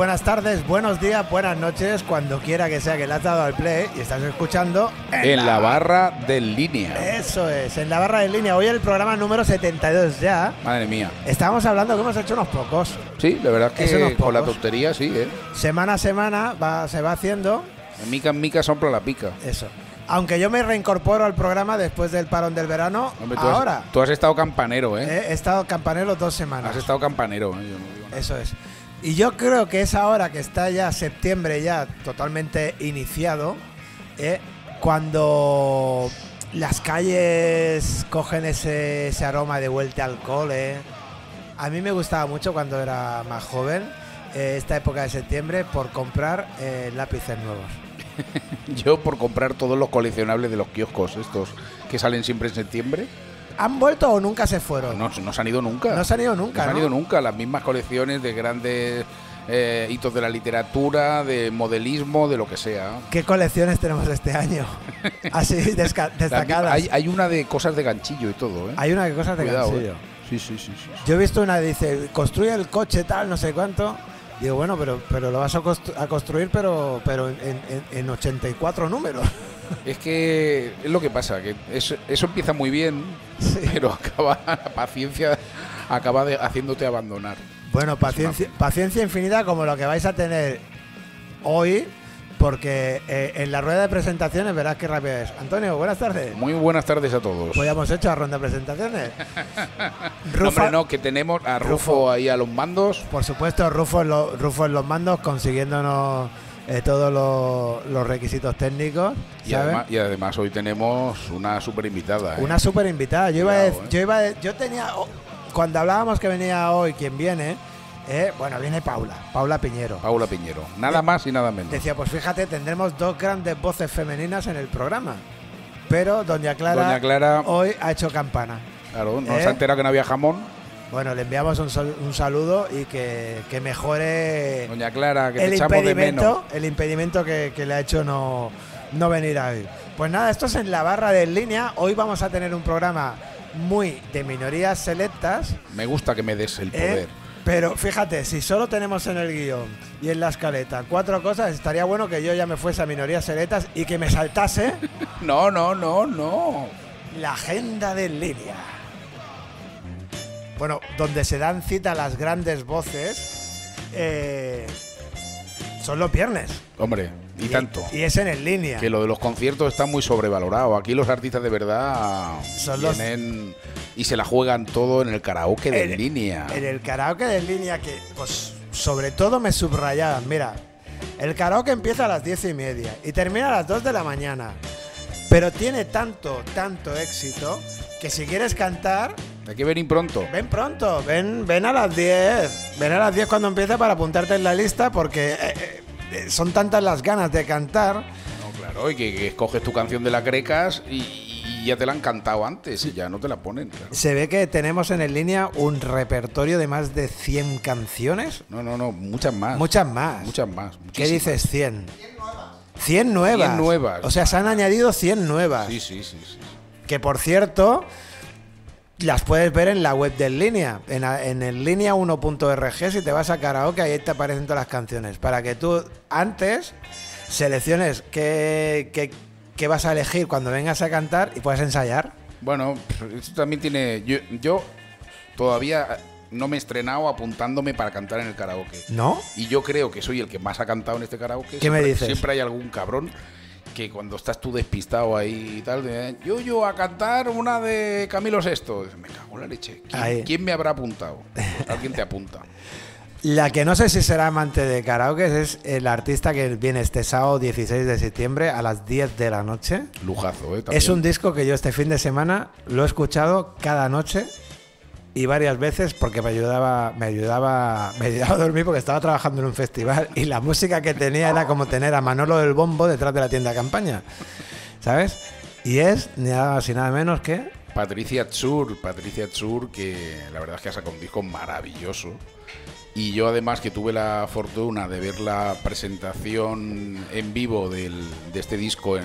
Buenas tardes, buenos días, buenas noches, cuando quiera que sea que le has dado al play y estás escuchando En la barra de línea. Eso es, en la barra de línea. Hoy el programa número 72 ya. Madre mía. Estábamos hablando que hemos hecho unos pocos. Sí, la verdad es Eso unos que con la tontería sí, ¿eh? Semana a semana va, se va haciendo En mica en mica son la pica. eso. Aunque yo me reincorporo al programa después del parón del verano, Hombre, tú has- ahora tú has estado campanero, ¿eh? eh, he estado campanero dos semanas. Has estado campanero. ¿eh? Yo no digo nada. Eso es. Y yo creo que es ahora que está ya septiembre ya totalmente iniciado, ¿eh? cuando las calles cogen ese, ese aroma de vuelta al cole. A mí me gustaba mucho cuando era más joven, eh, esta época de septiembre, por comprar eh, lápices nuevos. Yo por comprar todos los coleccionables de los kioscos estos que salen siempre en septiembre, ¿Han vuelto o nunca se fueron? no, no se han ido nunca. No se han ido nunca, No se han ido nunca. Las mismas colecciones de grandes eh, hitos de la literatura, de modelismo, de lo que sea. ¿Qué colecciones tenemos este año? Así destacadas. Hay, hay una de cosas de ganchillo y todo, ¿eh? Hay una que cosas de Cuidado, ganchillo. ¿eh? Sí, sí, sí, sí. Yo he visto una, dice, construye el coche tal, no sé cuánto. Digo, bueno, pero, pero lo vas a construir, pero, pero en, en- en 84 números. Es que es lo que pasa, que eso, eso empieza muy bien, Sí. pero acaba la paciencia acaba de, haciéndote abandonar. Bueno, paciencia, paciencia infinita como lo que vais a tener hoy, porque eh, en la rueda de presentaciones verás qué rápido es. Antonio, buenas tardes. Muy buenas tardes a todos. Pues ya hemos hecho la ronda de presentaciones. No, Rufa- hombre, no, que tenemos a Rufo, Rufo. ahí a los mandos. Por supuesto, Rufo en, lo- Rufo en los mandos, consiguiéndonos eh, todos los, los requisitos técnicos. Y además, y además hoy tenemos una super invitada. ¿eh? Una súper invitada. Yo, iba a eh. yo, iba a yo tenía. oh, cuando hablábamos que venía hoy quien viene, eh, bueno, viene Paula, Paula Piñero. Paula Piñero. Nada más y nada menos. Decía, pues fíjate, tendremos dos grandes voces femeninas en el programa. Pero Doña Clara, Doña Clara, hoy ha hecho campana. claro, no se ha enterado que no había jamón. Bueno, le enviamos un, sal- un saludo y que, que mejore Doña Clara, que el de menos. impedimento, el impedimento que, que le ha hecho no, no venir a hoy. Pues nada, esto es en la barra de en línea. Hoy vamos a tener un programa muy de minorías selectas. Me gusta que me des el ¿eh? poder. Pero fíjate, si solo tenemos en el guion y en la escaleta cuatro cosas, estaría bueno que yo ya me fuese a minorías selectas y que me saltase No, no, no, no. la agenda de en línea. Bueno, donde se dan cita las grandes voces, eh, son los viernes. Hombre, y, tanto. Y es en en línea. Que lo de los conciertos está muy sobrevalorado. Aquí los artistas de verdad Son los- vienen y se la juegan todo en el karaoke de En- línea. En el karaoke de línea que, pues, sobre todo me subrayaban. Mira, el karaoke empieza a las diez y media y termina a las 2 de la mañana. Pero tiene tanto, tanto éxito que si quieres cantar, Hay que venir pronto. ven pronto, ven, ven a las 10. Ven a las 10 cuando empieza para apuntarte en la lista porque eh, eh, eh, son tantas las ganas de cantar. No, claro, y que, que escoges tu canción de la Crecas y, y ya te la han cantado antes y ya no te la ponen. claro. Se ve que tenemos en en línea un repertorio de más de 100 canciones. No, no, no, muchas más. Muchas más. Muchas más. ¿Qué dices 100? 100 nuevas. 100 nuevas. O sea, se han añadido 100 nuevas. Sí, sí, sí, sí. Que por cierto, las puedes ver en la web de En línea. En, en el línea 1.org, si te vas a karaoke, ahí te aparecen todas las canciones. Para que tú antes selecciones qué, qué- qué vas a elegir cuando vengas a cantar y puedas ensayar. Bueno, esto también tiene. Yo, yo todavía no me he estrenado apuntándome para cantar en el karaoke. ¿No? Y yo creo que soy el que más ha cantado en este karaoke. ¿Qué me dices? Siempre hay algún cabrón que cuando estás tú despistado ahí y tal, de, yo, yo a cantar una de Camilo Sesto. Me cago en la leche. ¿Quién, me habrá apuntado? Alguien te apunta. La que no sé si será amante de karaoke es el artista que viene este sábado 16 de septiembre a las 10 de la noche. Lujazo, ¿eh? Es También. un disco que yo este fin de semana lo he escuchado cada noche y varias veces porque me ayudaba, me ayudaba, me ayudaba a dormir porque estaba trabajando en un festival y la música que tenía era como tener a Manolo del Bombo detrás de la tienda de campaña, ¿sabes? Y es ni nada más y nada menos que Patricia Tsur, Patricia Tsur, que la verdad es que ha sacado un disco maravilloso. Y yo además que tuve la fortuna de ver la presentación en vivo de este disco en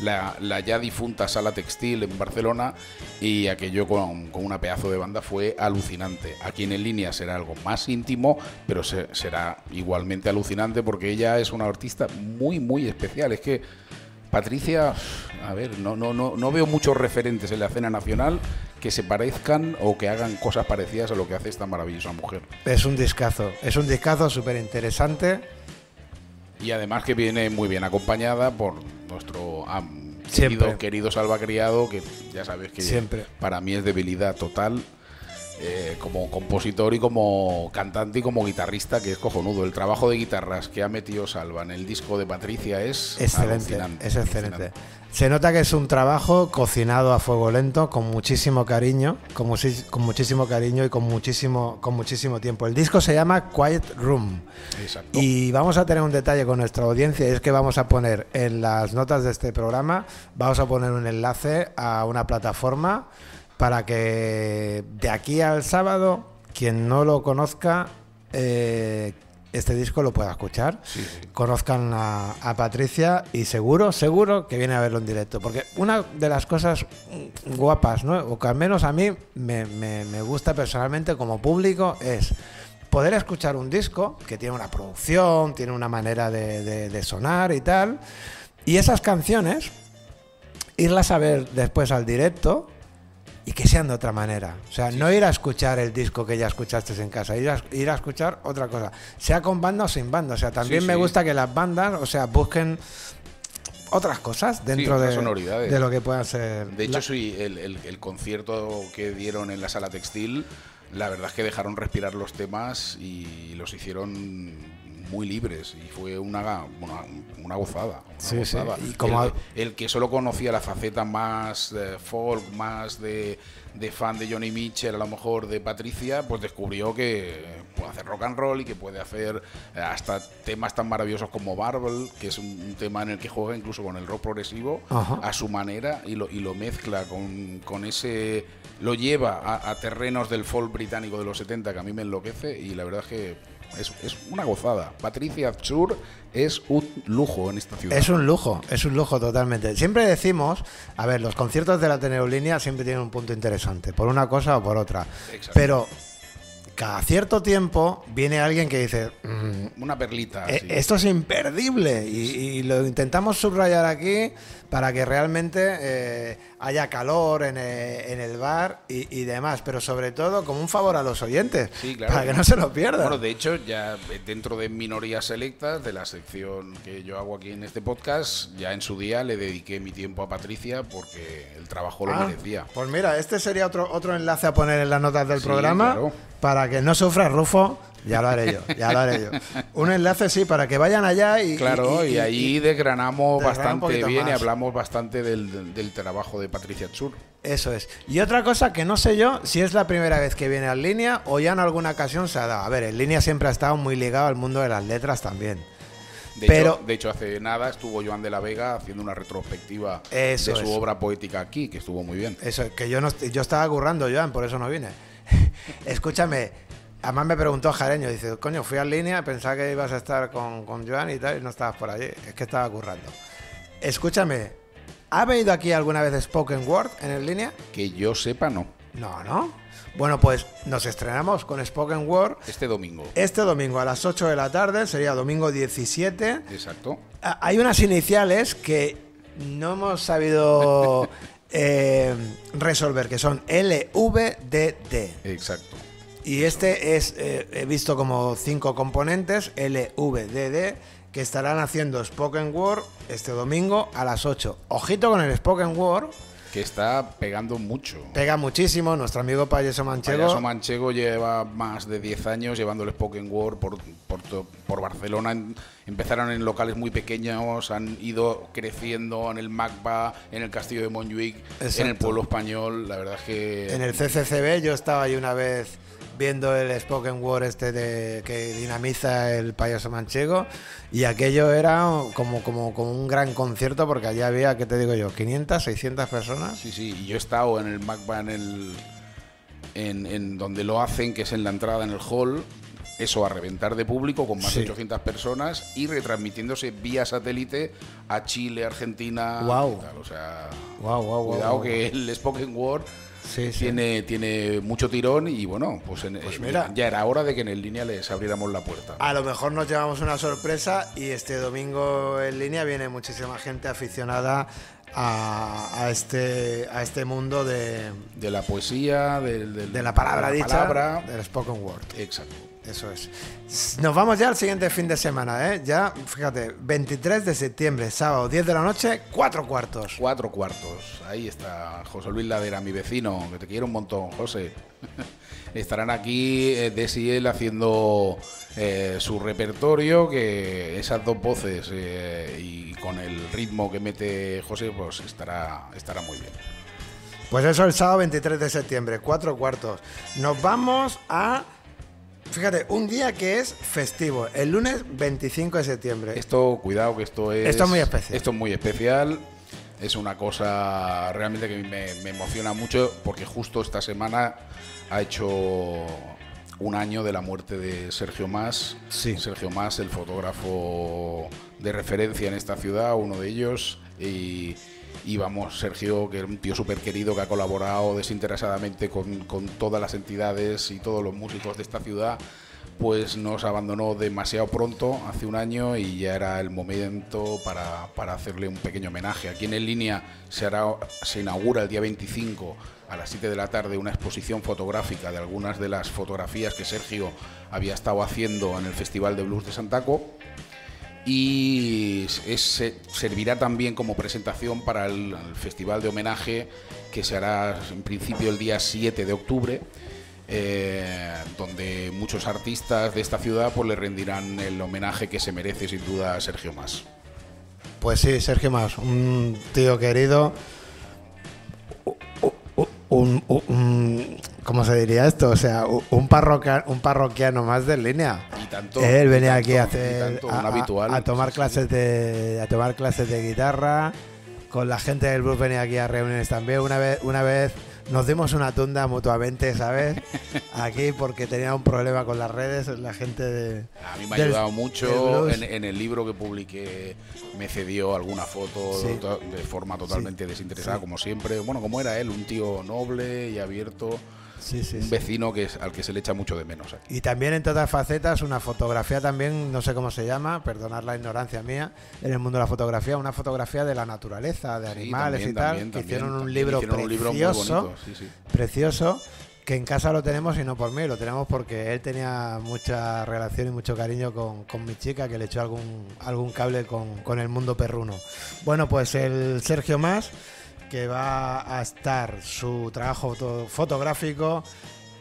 la, ya difunta Sala Textil en Barcelona y aquello con, con una pedazo de banda fue alucinante. Aquí en, en línea será algo más íntimo, pero se- será igualmente alucinante porque ella es una artista muy, muy especial. Es que Patricia, a ver, no, no, no, no veo muchos referentes en la escena nacional que se parezcan o que hagan cosas parecidas a lo que hace esta maravillosa mujer. Es un discazo, es un discazo súper interesante. Y además que viene muy bien acompañada por nuestro querido, querido Salva Criado, que ya sabes que Siempre. para mí es debilidad total. Eh, como compositor y como cantante y como guitarrista, que es cojonudo. El trabajo de guitarras que ha metido Salva en el disco de Patricia es Excelente, es excelente. Se nota que es un trabajo cocinado a fuego lento, con muchísimo cariño, con, con muchísimo cariño y con muchísimo, con muchísimo tiempo. El disco se llama Quiet Room. Exacto. Y vamos a tener un detalle con nuestra audiencia, es que vamos a poner en las notas de este programa, vamos a poner un enlace a una plataforma para que de aquí al sábado, quien no lo conozca, eh, este disco lo pueda escuchar, Sí, sí. conozcan a, a Patricia y seguro, seguro que viene a verlo en directo. Porque una de las cosas guapas, ¿no? o que al menos a mí me, me- me gusta personalmente como público, es poder escuchar un disco que tiene una producción, tiene una manera de, de- de sonar y tal, y esas canciones, irlas a ver después al directo y que sean de otra manera. O sea, no ir a escuchar el disco que ya escuchaste en casa, ir a, ir a escuchar otra cosa, sea con banda o sin banda. O sea, también Sí, me sí. gusta que las bandas, o sea, busquen otras cosas dentro otras de, de lo que puedan ser. De hecho, la- sí, el, el- el concierto que dieron en la sala textil, la verdad es que dejaron respirar los temas y los hicieron muy libres y fue una, una, una gozada. una Sí, sí, gozada. y como el, que solo conocía la faceta más eh, folk, más de, de fan de Johnny Mitchell, a lo mejor de Patricia, pues descubrió que puede hacer rock and roll y que puede hacer eh, hasta temas tan maravillosos como Marvel, que es un, un tema en el que juega incluso con el rock progresivo Ajá. a su manera y lo, y lo mezcla con, con ese. lo lleva a, a terrenos del folk británico de los 70 que a mí me enloquece y la verdad es que es, es una gozada. Patricia Absur es un lujo en esta ciudad. Es un lujo, es un lujo totalmente. Siempre decimos, a ver, los conciertos de la Línea siempre tienen un punto interesante, por una cosa o por otra. Exacto. Pero cada cierto tiempo viene alguien que dice, "Mm, Una perlita. Eh, sí. Esto es imperdible y, y lo intentamos subrayar aquí para que realmente eh, haya calor en, eh, en el bar y, y demás, pero sobre todo como un favor a los oyentes, Sí, claro. para que no se lo pierdan. Bueno, de hecho, ya dentro de minorías selectas, de la sección que yo hago aquí en este podcast, ya en su día le dediqué mi tiempo a Patricia porque el trabajo lo Ah, merecía. Pues mira, este sería otro, otro enlace a poner en las notas del Sí, programa claro. para que no sufra Rufo. Ya lo haré yo, ya lo haré yo. Un enlace, sí, para que vayan allá y. Claro, y, ahí desgranamos bastante bien y hablamos bastante del, del- del trabajo de Patricia Chur. Eso es. Y otra cosa que no sé yo si es la primera vez que viene al línea o ya en alguna ocasión se ha dado. A ver, en línea siempre ha estado muy ligado al mundo de las letras también. De, Pero- hecho, de hecho, hace nada estuvo Joan de la Vega haciendo una retrospectiva de su es. obra poética aquí, que estuvo muy bien. Eso, que yo no yo estaba currando, Joan, por eso no vine. Escúchame, además me preguntó Jareño, dice, coño, fui al línea, pensaba que ibas a estar con, con Joan y tal, y no estabas por allí. Es que estaba currando. Escúchame, ¿ha venido aquí alguna vez Spoken Word en el línea? Que yo sepa, no. No, ¿no? Bueno, pues nos estrenamos con Spoken Word Este domingo. este domingo a las 8 de la tarde, sería domingo 17. Exacto. Hay unas iniciales que no hemos sabido eh, resolver, que son LVDD. Exacto. Y este es, eh, he visto como cinco componentes, LVDD, que estarán haciendo Spoken Word este domingo a las 8. Ojito con el Spoken Word, Que está pegando mucho. pega muchísimo. Nuestro amigo Payeso Manchego. Payaso Manchego lleva más de 10 años llevando el Spoken Word por, por, Barcelona. Empezaron en locales muy pequeños, han ido creciendo en el MACBA, en el Castillo de Montjuic, en el pueblo español. La verdad es que En el CCCB yo estaba ahí una vez viendo el Spoken Word este de, que dinamiza el payaso manchego y aquello era como, como, como un gran concierto porque allí había, ¿qué te digo yo? 500, 600 personas. Sí, sí, y yo he estado en el MACBA en el en, en donde lo hacen, que es en la entrada en el hall, eso a reventar de público con más Sí. de 800 personas y retransmitiéndose vía satélite a Chile, Argentina. Guau. y tal. O sea, guau, guau, cuidado guau. que el Spoken Word Sí, sí. tiene, tiene mucho tirón y bueno, pues, en- Pues eh, mira. ya era hora de que en el línea les abriéramos la puerta. A lo mejor nos llevamos una sorpresa y este domingo en línea viene muchísima gente aficionada a, a este, a este mundo de, De la poesía, del- del- de la palabra de la dicha, palabra. del spoken word. Exacto. Eso es. Nos vamos ya al siguiente fin de semana, ¿eh? Ya, fíjate, 23 de septiembre, sábado, 10 de la noche, 4 cuartos. Cuatro cuartos. Ahí está José Luis Ladera, mi vecino, que te quiero un montón, José. Estarán aquí eh, Des y él haciendo eh, su repertorio, que esas dos voces eh, y con el ritmo que mete José, pues estará, estará muy bien. Pues eso el sábado 23 de septiembre, 4 cuartos. Nos vamos a, fíjate, un día que es festivo, el lunes 25 de septiembre. Esto, cuidado, que esto es. Esto es muy especial. Esto es muy especial. Es una cosa realmente que me, me emociona mucho porque justo esta semana ha hecho un año de la muerte de Sergio Más. Sí. Sergio Más, el fotógrafo de referencia en esta ciudad, uno de ellos. Y, y vamos, Sergio, que es un tío súper querido que ha colaborado desinteresadamente con, con todas las entidades y todos los músicos de esta ciudad pues nos abandonó demasiado pronto, hace un año, y ya era el momento para, para hacerle un pequeño homenaje. Aquí en En Línea se, hará, se inaugura el día 25 a las 7 de la tarde una exposición fotográfica de algunas de las fotografías que Sergio había estado haciendo en el Festival de Blues de Santaco y servirá también como presentación para el, festival de homenaje que se hará en principio el día 7 de octubre, eh, donde muchos artistas de esta ciudad pues, le rendirán el homenaje que se merece sin duda a Sergio Más. Pues sí, Sergio Más, un tío querido. Un, un- ¿Cómo se diría esto? O sea, un parroquia- un parroquiano más de línea. Tanto, Él venía aquí a hacer a, habitual. a tomar Sí, sí. clases de a tomar clases de guitarra. Con la gente del blues venía aquí a reuniones también. Una vez una vez nos dimos una tunda mutuamente, ¿sabes? Aquí porque tenía un problema con las redes, la gente de A mí me ha del- ayudado mucho. En, en el libro que publiqué me cedió alguna foto Sí. to- de forma totalmente desinteresada, Sí. como siempre. Bueno, como era él, un tío noble y abierto. Sí, sí, un vecino que es, al que se le echa mucho de menos aquí. Y también en todas facetas, una fotografía también, no sé cómo se llama, perdonar la ignorancia mía, en el mundo de la fotografía, una fotografía de la naturaleza, de animales también, y tal, también, que también, hicieron un libro hicieron un libro precioso, sí, sí. precioso, que en casa lo tenemos y no por mí, lo tenemos porque él tenía mucha relación y mucho cariño con, con mi chica, que le echó algún, algún cable con, con el mundo perruno. Bueno, pues el Sergio Más, que va a estar su trabajo foto- fotográfico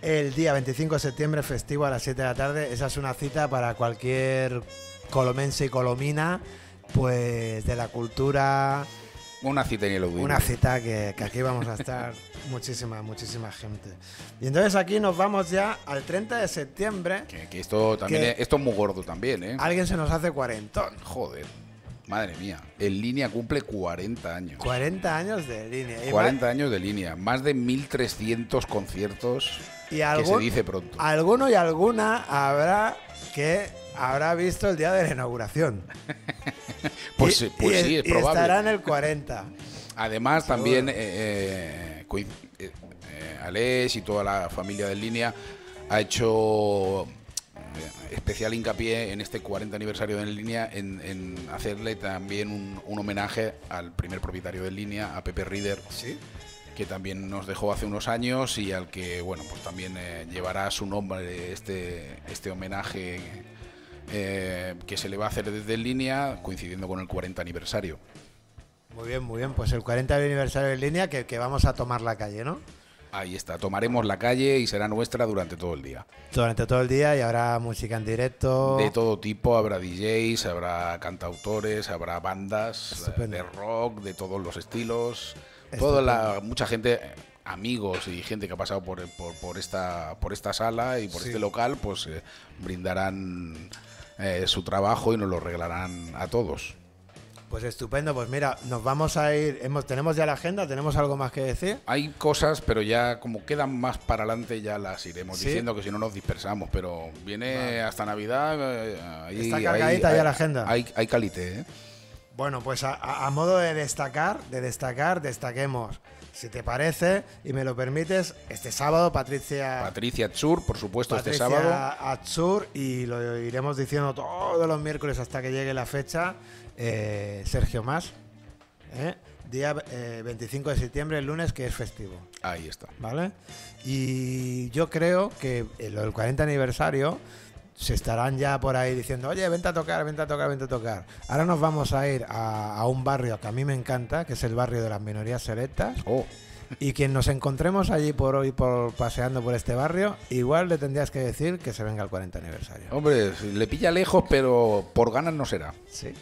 el día 25 de septiembre, festivo a las 7 de la tarde. Esa es una cita para cualquier colomense y colomina, pues de la cultura, Una cita ineludible. una cita que, que aquí vamos a estar muchísima, muchísima gente. Y entonces aquí nos vamos ya al 30 de septiembre. Que, que esto también Que- es, esto es muy gordo también, ¿eh? Alguien se nos hace cuarentón. Joder. Madre mía. En línea cumple 40 años. 40 años de línea. Y 40 años de línea. Más de 1.300 conciertos Y que se algún- dice pronto. Alguno y alguna habrá que habrá visto el día de la inauguración. Pues, Y- pues y- sí, es y probable. estará en el 40. Además, también eh, eh, eh, eh, Alex y toda la familia de línea ha hecho especial hincapié en este 40 aniversario de En línea en, en hacerle también un, un homenaje al primer propietario de línea, a Pepe Reader, Sí. que también nos dejó hace unos años y al que bueno pues también eh, llevará su nombre este este homenaje eh, que se le va a hacer desde En línea coincidiendo con el 40 aniversario. Muy bien, muy bien. Pues el 40 aniversario en línea que, que vamos a tomar la calle, ¿no? Ahí está, tomaremos la calle y será nuestra durante todo el día. Durante todo el día y habrá música en directo. De todo tipo, habrá DJs, habrá cantautores, habrá bandas Estupendo. de rock, de todos los estilos. Toda la, mucha gente, amigos y gente que ha pasado por, por, por esta, por esta sala y por Sí. este local, pues eh, brindarán eh, su trabajo y nos lo regalarán a todos. Pues estupendo, pues mira, nos vamos a ir, hemos, tenemos ya la agenda, tenemos algo más que decir. Hay cosas, pero ya como quedan más para adelante ya las iremos Sí. diciendo que si no nos dispersamos, pero viene hasta Navidad. eh, ahí- Está cargadita hay- ya la agenda. Hay, hay calité, ¿eh? Bueno, pues a, a- modo de destacar, de destacar, destaquemos, si te parece y me lo permites, este sábado Patricia, Patricia Tsur, por supuesto, este Patricia sábado. Atzur y lo iremos diciendo todos los miércoles hasta que llegue la fecha, eh, Sergio Más, ¿eh? día eh, 25 de septiembre, el lunes, que es festivo. Ahí está. ¿vale? Y yo creo que en lo del 40 aniversario se estarán ya por ahí diciendo, oye, vente a tocar, vente a tocar, vente a tocar. Ahora nos vamos a ir a, a un barrio que a mí me encanta, que es el barrio de las minorías selectas. Oh, Y quien nos encontremos allí por hoy, por paseando por este barrio, igual le tendrías que decir que se venga al 40 aniversario. hombre, le pilla lejos, pero por ganas no será. Sí.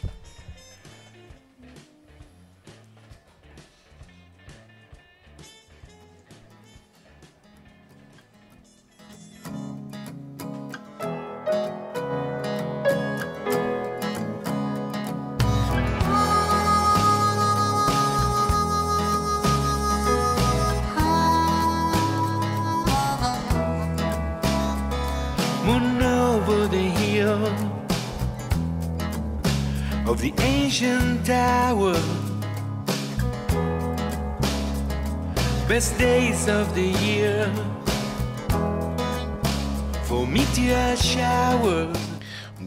Best days of the year for meteor showers.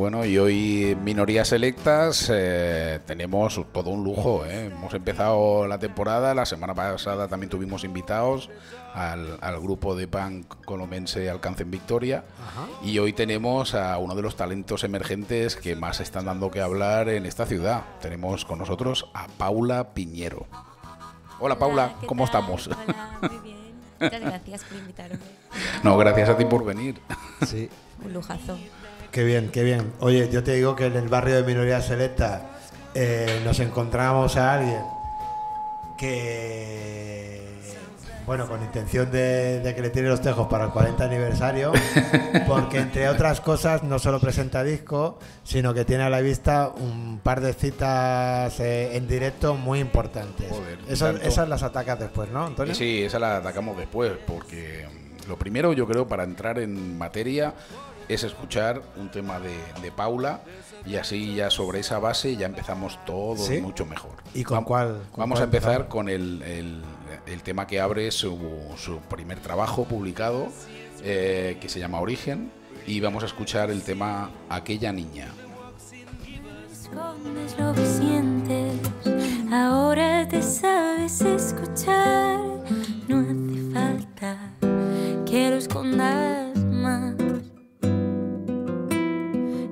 Bueno, y hoy Minorías Selectas eh, tenemos todo un lujo. ¿eh? Hemos empezado la temporada, la semana pasada también tuvimos invitados al, al grupo de punk colomense Alcance en Victoria. Y hoy tenemos a uno de los talentos emergentes que más están dando que hablar en esta ciudad. Tenemos con nosotros a Paula Piñero. Hola Paula, ¿qué ¿cómo tal? estamos? Hola, muy bien. Muchas gracias por invitarme. No, gracias a ti por venir. Sí. Un lujazo. Qué bien, qué bien. Oye, yo te digo que en el barrio de Minoría Selecta eh, nos encontramos a alguien que, bueno, con intención de, de que le tire los tejos para el 40 aniversario, porque entre otras cosas no solo presenta disco, sino que tiene a la vista un par de citas eh, en directo muy importantes. Joder, esas, esas las atacas después, ¿no, Antonio? Sí, esa la atacamos después, porque mm, lo primero yo creo para entrar en materia es escuchar un tema de, de Paula y así ya sobre esa base ya empezamos todo ¿Sí? mucho mejor. ¿Y con cuál- con Vamos cuál a empezar empezamos? con el, el- el tema que abre su, su primer trabajo publicado, eh, que se llama Origen, y vamos a escuchar el tema Aquella Niña. escondes lo que sientes, ahora te sabes escuchar. No hace falta que lo escondas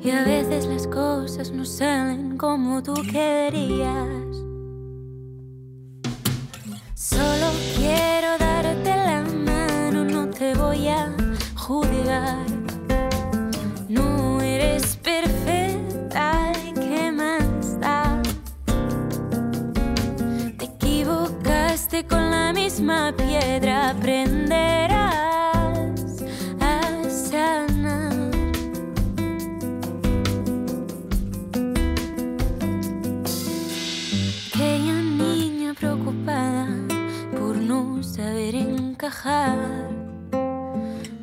Y a veces las cosas no salen como tú querías.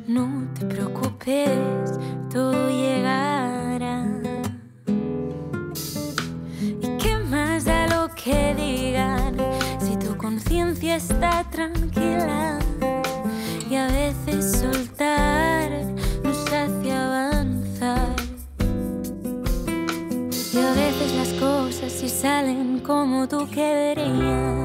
No te preocupes, todo llegará. ¿Y qué más da lo que digan si tu conciencia está tranquila? Y a veces soltar nos hace avanzar. Y a veces las cosas sí salen como tú querías.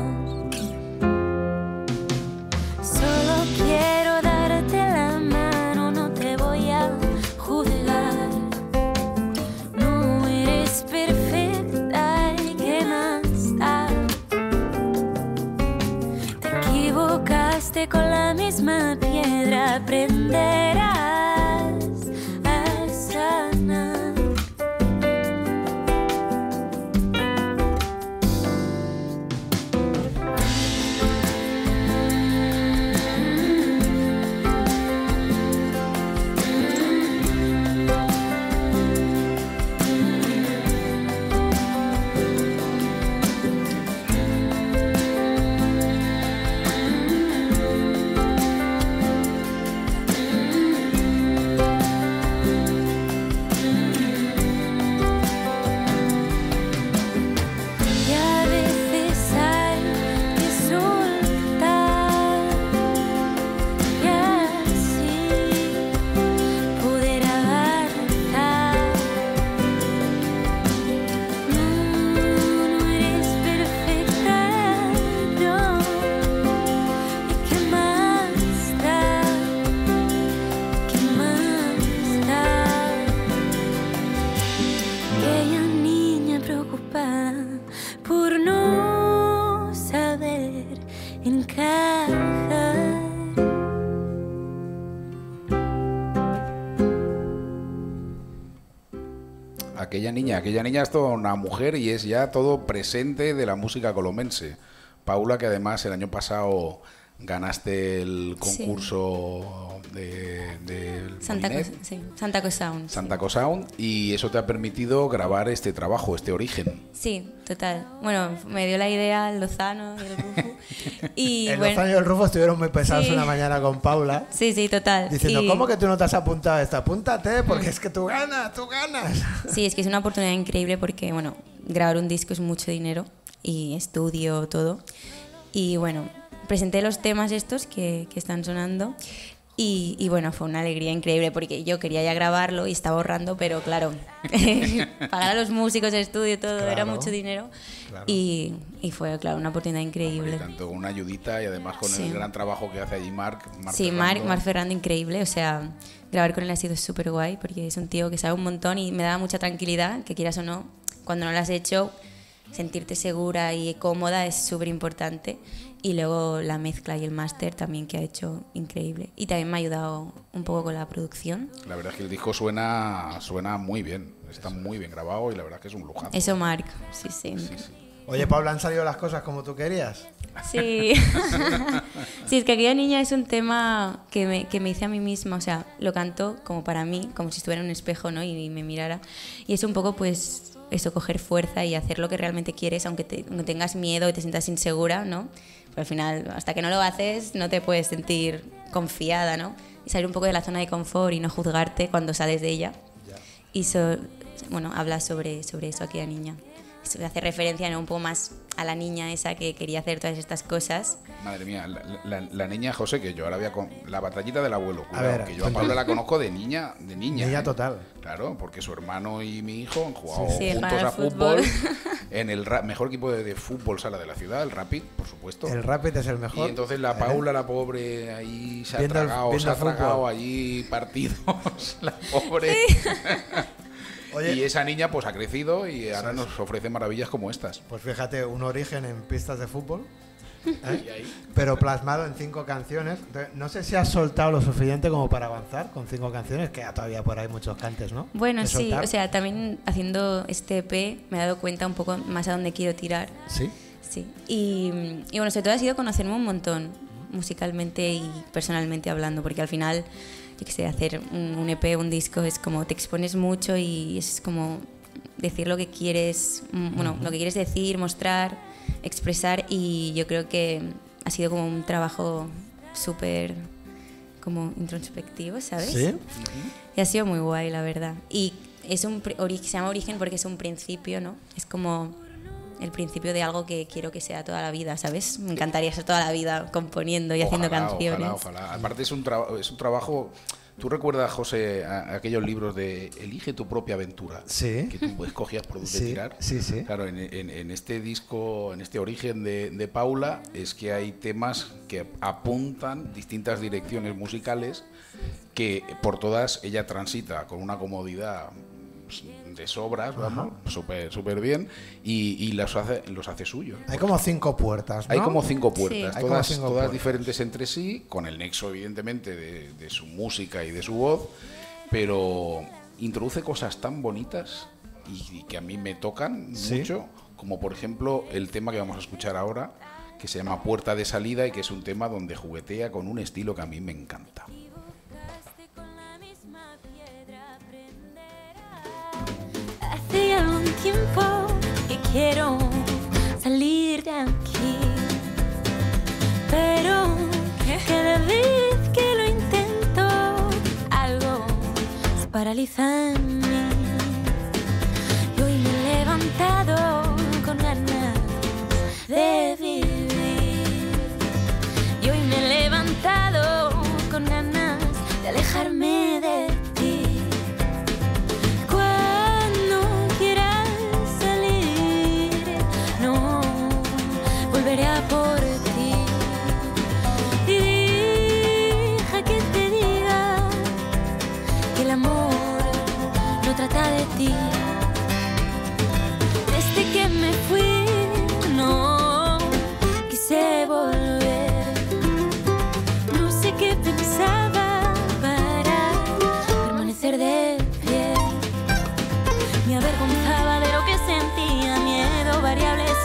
Aquella niña. Es toda una mujer y es ya todo presente de la música colomense. Paula, que además el año pasado ganaste el concurso de, del Santa Cosa, sí, Santa Cosa Sound. Santa Cosound, y eso te ha permitido grabar este trabajo, este origen. Sí, total. Bueno, me dio la idea el Lozano y el Rufo. Y En bueno, los años del Rufo estuvieron muy pesados Sí. una mañana con Paula. sí, sí, total. Diciendo, Y- ¿cómo que tú no te has apuntado a esta? Apúntate, porque es que tú ganas, tú ganas. Sí, es que es una oportunidad increíble porque, bueno, grabar un disco es mucho dinero y estudio, todo. Y bueno, presenté los temas estos que, que están sonando y, y, bueno, fue una alegría increíble porque yo quería ya grabarlo y estaba ahorrando, pero claro, pagar a los músicos, el estudio, todo, era Claro. mucho dinero. Claro. Y, y fue, claro, una oportunidad increíble. tanto con una ayudita y además con Sí. el gran trabajo que hace allí Marc. Marc Sí, Marc. Marc Ferrando, increíble. O sea, grabar con él ha sido súper guay porque es un tío que sabe un montón y me da mucha tranquilidad, que quieras o no, cuando no lo has hecho, sentirte segura y cómoda es súper importante. Y luego la mezcla y el máster también que ha hecho increíble. Y también me ha ayudado un poco con la producción. La verdad es que el disco suena, suena muy bien, está muy bien grabado y la verdad es que es un lujazo. Eso, Marc. Sí, sí. Sí, sí. Oye, Paula, ¿han salido las cosas como tú querías? Sí. sí, es que aquella niña es un tema que me, que me hice a mí misma, o sea, lo canto como para mí, como si estuviera en un espejo, ¿no? Y, me mirara. Y es un poco, pues, eso, coger fuerza y hacer lo que realmente quieres, aunque, te- aunque tengas miedo y te sientas insegura, ¿no? Pero al final, hasta que no lo haces, no te puedes sentir confiada, ¿no? Y salir un poco de la zona de confort y no juzgarte cuando sales de ella. Y so- bueno, habla sobre, sobre eso aquella niña. Se hace referencia ¿no? un poco más a la niña esa que quería hacer todas estas cosas. Madre mía, la, la- la niña José, que yo ahora había con la batallita del abuelo, cuidado, ver, que yo a Paula la conozco de niña, de niña. Niña ¿eh? total. Claro, porque su hermano y mi hijo han jugado Sí, juntos a fútbol, fútbol. en el mejor equipo de, de fútbol sala de la ciudad, el Rapid, por supuesto. El Rapid es el mejor. Y entonces la ¿Eh? Paula, la pobre, ahí se ha Viendo tragado, viendo se ha tragado allí partidos, la pobre. Oye, Y esa niña pues ha crecido y ahora nos ofrece maravillas como estas. pues fíjate, un origen en pistas de fútbol. ¿eh? Pero plasmado en cinco canciones. No sé si has soltado lo suficiente como para avanzar con cinco canciones, que todavía por ahí muchos cantes, ¿no? Bueno, sí, soltar. o sea, también haciendo este EP me he dado cuenta un poco más a dónde quiero tirar. Sí. Sí. Y, y bueno, sobre todo ha sido conocerme un montón, musicalmente y personalmente hablando, porque al final, yo qué sé, hacer un, EP, un disco, es como te expones mucho y es como decir lo que quieres, mm, bueno, lo que quieres decir, mostrar, expresar y yo creo que ha sido como un trabajo súper como introspectivo, ¿sabes? Sí. Y ha sido muy guay, la verdad. Y es un se llama origen porque es un principio, ¿no? Es como el principio de algo que quiero que sea toda la vida, ¿sabes? Me encantaría ser toda la vida componiendo y haciendo canciones. Ojalá, ojalá. Aparte es un, es un trabajo... ¿Tú recuerdas, José, a- a aquellos libros de Elige tu propia aventura? Sí. Que tú escogías por dónde Sí, tirar. sí, sí. Claro, en, en- en este disco, en este origen de, de Paula, es que hay temas que apuntan distintas direcciones musicales que por todas ella transita con una comodidad pues, de sobras, vamos, súper súper bien, y, y los, hace, los hace suyos. Hay como cinco puertas, ¿no? Hay como cinco puertas, Sí. Todas, cinco todas puertas. diferentes entre sí, con el nexo evidentemente de, de su música y de su voz, pero introduce cosas tan bonitas y, y que a mí me tocan Sí. mucho, como por ejemplo el tema que vamos a escuchar ahora, que se llama Puerta de Salida y que es un tema donde juguetea con un estilo que a mí me encanta. Que quiero salir de aquí, pero cada vez que lo intento, algo se paraliza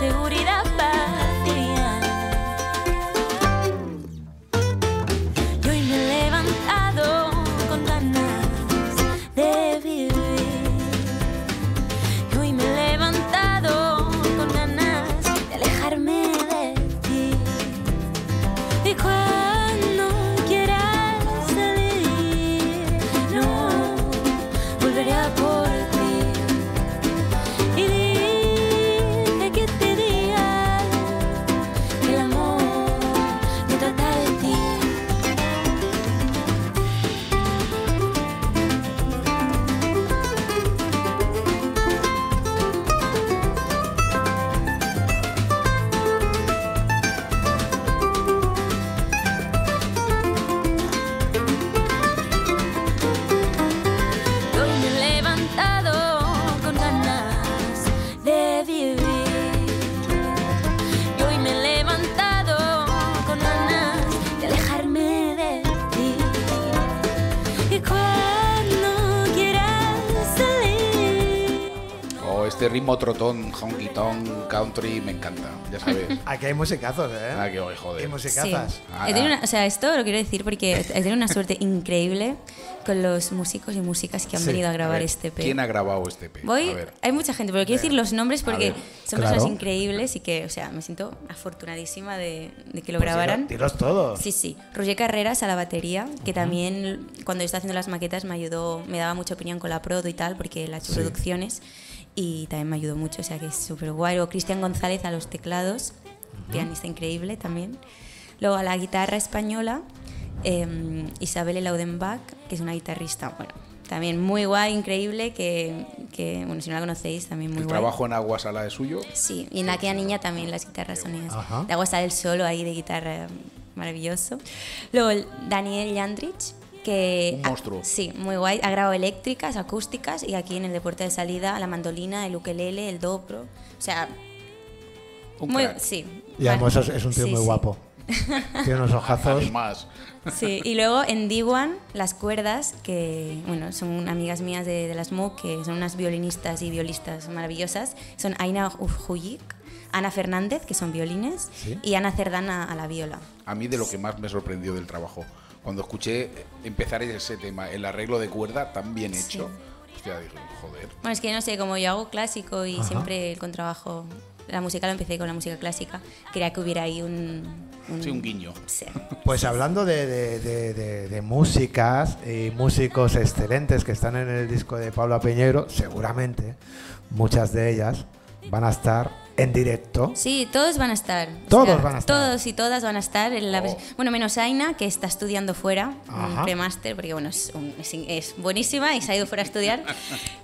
seguridad ritmo trotón, honky tonk, country, me encanta, ya sabes. Aquí hay musicazos, ¿eh? Ah, que hoy, Hay joder. Sí. musicazas. Ah, He tenido una- o sea, esto lo quiero decir porque he tenido una suerte increíble con los músicos y músicas que han Sí. venido a A grabar ver, este EP. ¿Quién ha grabado este P? Voy, A ver. hay mucha gente, pero quiero decir los nombres porque son Claro. personas increíbles y que, o sea, me siento afortunadísima de, de que lo Pues grabaran. Dilos todos. Sí, sí. Roger Carreras a la batería, que también cuando yo estaba haciendo las maquetas me ayudó, me daba mucha opinión con la Prodo y tal, porque él ha hecho Sí. producciones y también me ayudó mucho, o sea que es súper guay. O Cristian González a los teclados, pianista increíble también. Luego a la guitarra española, eh, Isabel Laudenbach, que es una guitarrista, bueno, también muy guay, increíble, que, que, bueno, si no la conocéis, también muy El guay. trabajo en agua sala es suyo. Sí, y en aquella niña también las guitarras sonidas. Ajá. De agua está el solo ahí de guitarra maravilloso. Luego el Daniel Yandrich, que... Un monstruo. sí, muy guay. Ha grabado eléctricas, acústicas y aquí en el deporte de salida la mandolina, el ukelele, el dobro. O sea, Un muy... crack. Sí. Y además Bueno, es, es un tío sí, muy sí. guapo. Tiene unos ojazos. Además, Sí, y luego en D1, las cuerdas, que bueno, son amigas mías de, de las MOOC, que son unas violinistas y violistas maravillosas, son Aina Ujuyik, Ana Fernández, que son violines, Sí. y Ana Cerdana a la viola. a mí de lo que más me sorprendió del trabajo, cuando escuché empezar ese tema, el arreglo de cuerda tan bien Sí. hecho, hostia, dije, joder. Bueno, es que no sé, como yo hago clásico y Ajá. siempre el contrabajo, la música lo empecé con la música clásica, quería que hubiera ahí un... Sí, un guiño. Sí. Pues hablando de, de- de- de- de músicas y músicos excelentes que están en el disco de Pablo Piñero, seguramente muchas de ellas van a estar en directo. Sí, todos van a estar. O Todos van a estar. Todos y todas van a estar. En la, Oh. Bueno, menos Aina, que está estudiando fuera, Ajá. un premaster, porque bueno, es, un- es, es buenísima y se ha ido fuera a estudiar.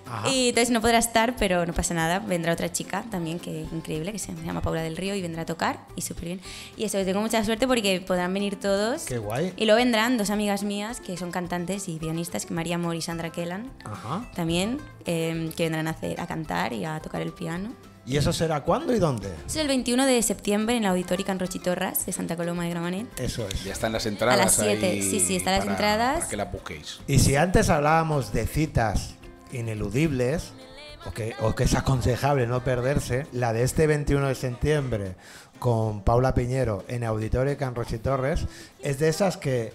Ajá. y entonces no podrá estar, pero no pasa nada. Vendrá otra chica también, que increíble, que se llama Paula del Río y vendrá a tocar y súper bien. Y eso, tengo mucha suerte porque podrán venir todos. Qué guay. Y luego vendrán dos amigas mías que son cantantes y pianistas, que María Mor y Sandra Kellan, Ajá. también, eh, que vendrán a, hacer, a cantar y a tocar el piano. ¿Y eso será cuándo y dónde? Es el 21 de septiembre en la Auditórica en Rochitorras de Santa Coloma de Gramenet. Eso es. Ya están las entradas. A las siete, ahí sí, sí, están las para- entradas. Para que la busquéis. Y si antes hablábamos de citas ineludibles, o que, o que es aconsejable no perderse, la de este 21 de septiembre con Paula Piñero en Auditorio Can Rochi Torres es de esas que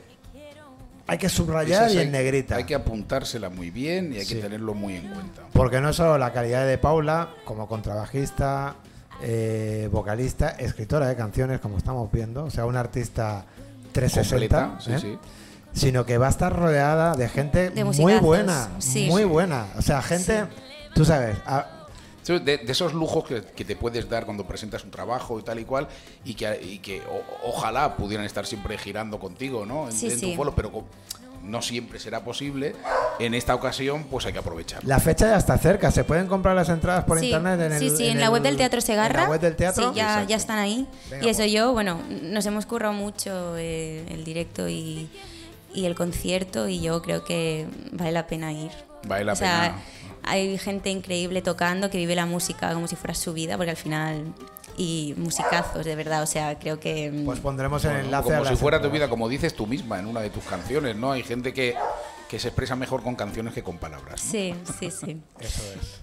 hay que subrayar Esas y hay- en negrita. Hay que apuntársela muy bien y hay Sí. que tenerlo muy en cuenta. Porque no es solo la calidad de Paula como contrabajista, eh, vocalista, escritora de canciones, como estamos viendo, o sea, una artista 360, Completa, sí, ¿eh? sí. sino que va a estar rodeada de gente De muy buena, sí. muy buena. O sea, gente, tú sabes, a- De, de esos lujos que, que te puedes dar cuando presentas un trabajo y tal y cual, y que, y que o- ojalá pudieran estar siempre girando contigo, ¿no? En, Sí, en sí. pero no siempre será posible. En esta ocasión, pues hay que aprovechar. la fecha ya está cerca. ¿Se pueden comprar las entradas por sí, internet? En sí, el, sí, en, la el- web del Teatro Segarra. En la web del teatro. Sí, ya, ya están ahí. Venga, y eso pues. yo, bueno, nos hemos currado mucho eh, el directo y, y el concierto y yo creo que vale la pena ir. Vale la o sea, pena. Hay gente increíble tocando que vive la música como si fuera su vida, porque al final... Y musicazos, de verdad, o sea, creo que... mm, Pues pondremos el enlace como a si fuera tu vida, como dices tú misma en una de tus canciones, ¿no? Hay gente que, que se expresa mejor con canciones que con palabras. ¿no? Sí, sí, sí. Eso es.